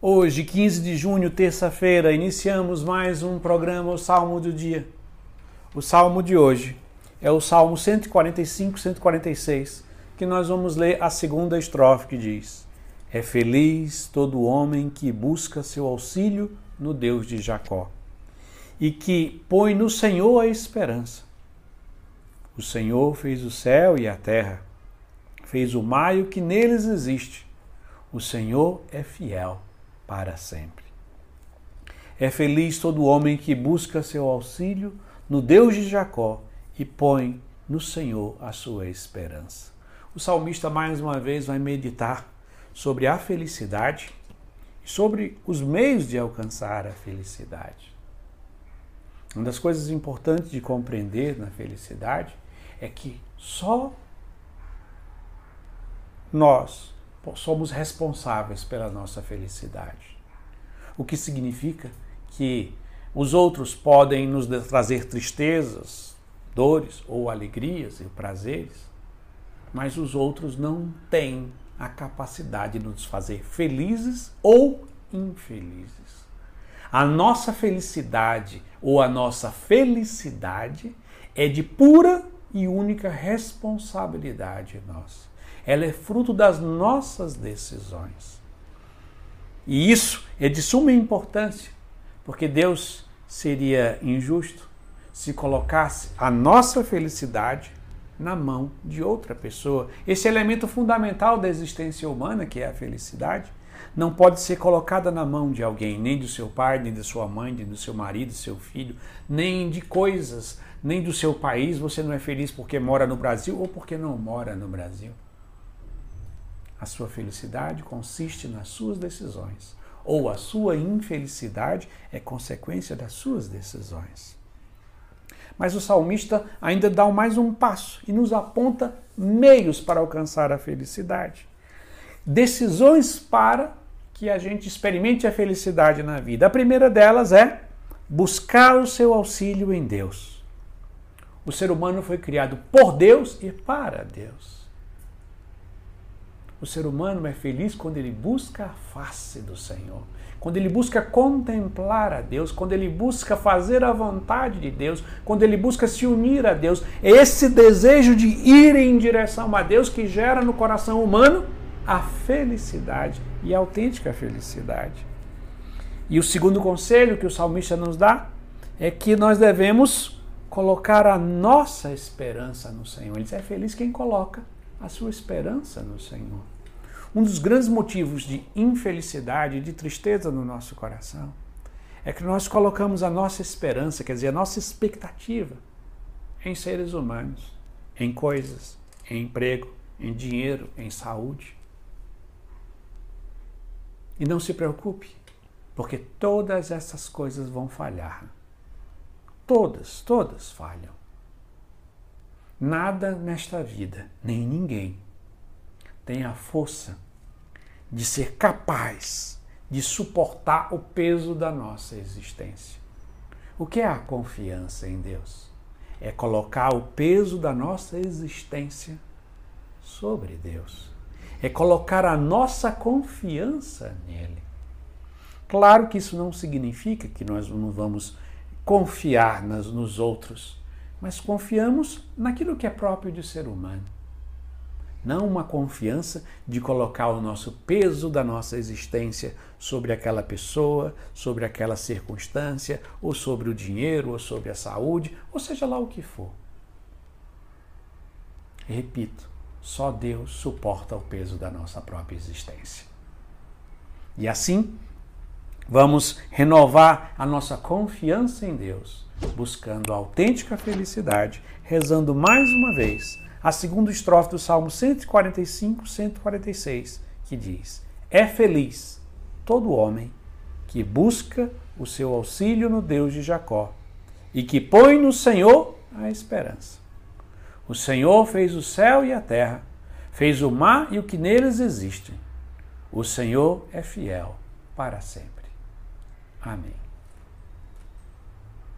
Hoje, 15 de junho, terça-feira, iniciamos mais um programa, o Salmo do Dia. O salmo de hoje é o Salmo 145, 146, que nós vamos ler a segunda estrofe que diz: É feliz todo homem que busca seu auxílio no Deus de Jacó e que põe no Senhor a esperança. O Senhor fez o céu e a terra, fez o mar e o que neles existe. O Senhor é fiel para sempre. É feliz todo homem que busca seu auxílio no Deus de Jacó e põe no Senhor a sua esperança. O salmista mais uma vez vai meditar sobre a felicidade e sobre os meios de alcançar a felicidade. Uma das coisas importantes de compreender na felicidade é que só nós somos responsáveis pela nossa felicidade. O que significa que os outros podem nos trazer tristezas, dores ou alegrias e prazeres, mas os outros não têm a capacidade de nos fazer felizes ou infelizes. A nossa felicidade ou a nossa felicidade é de pura e única responsabilidade nossa ela é fruto das nossas decisões. E isso é de suma importância, porque Deus seria injusto se colocasse a nossa felicidade na mão de outra pessoa. Esse elemento fundamental da existência humana, que é a felicidade, não pode ser colocada na mão de alguém, nem do seu pai, nem da sua mãe, nem do seu marido, do seu filho, nem de coisas, nem do seu país. Você não é feliz porque mora no Brasil ou porque não mora no Brasil. A sua felicidade consiste nas suas decisões, ou a sua infelicidade é consequência das suas decisões. Mas o salmista ainda dá mais um passo e nos aponta meios para alcançar a felicidade. Decisões para que a gente experimente a felicidade na vida. A primeira delas é buscar o seu auxílio em Deus. O ser humano foi criado por Deus e para Deus. O ser humano é feliz quando ele busca a face do Senhor, quando ele busca contemplar a Deus, quando ele busca fazer a vontade de Deus, quando ele busca se unir a Deus. É esse desejo de ir em direção a Deus que gera no coração humano a felicidade e a autêntica felicidade. E o segundo conselho que o salmista nos dá é que nós devemos colocar a nossa esperança no Senhor. Ele diz: é feliz quem coloca a sua esperança no Senhor. Um dos grandes motivos de infelicidade e de tristeza no nosso coração é que nós colocamos a nossa esperança, quer dizer, a nossa expectativa em seres humanos, em coisas, em emprego, em dinheiro, em saúde. E não se preocupe, porque todas essas coisas vão falhar. Todas, todas falham. Nada nesta vida, nem ninguém, tem a força de ser capaz de suportar o peso da nossa existência. O que é a confiança em Deus? É colocar o peso da nossa existência sobre Deus. É colocar a nossa confiança nele. Claro que isso não significa que nós não vamos confiar nos outros mas confiamos naquilo que é próprio de ser humano. Não uma confiança de colocar o nosso peso da nossa existência sobre aquela pessoa, sobre aquela circunstância, ou sobre o dinheiro, ou sobre a saúde, ou seja lá o que for. Repito, só Deus suporta o peso da nossa própria existência. E assim, vamos renovar a nossa confiança em Deus buscando a autêntica felicidade, rezando mais uma vez a segunda estrofe do Salmo 145, 146, que diz: É feliz todo homem que busca o seu auxílio no Deus de Jacó e que põe no Senhor a esperança. O Senhor fez o céu e a terra, fez o mar e o que neles existe. O Senhor é fiel para sempre. Amém.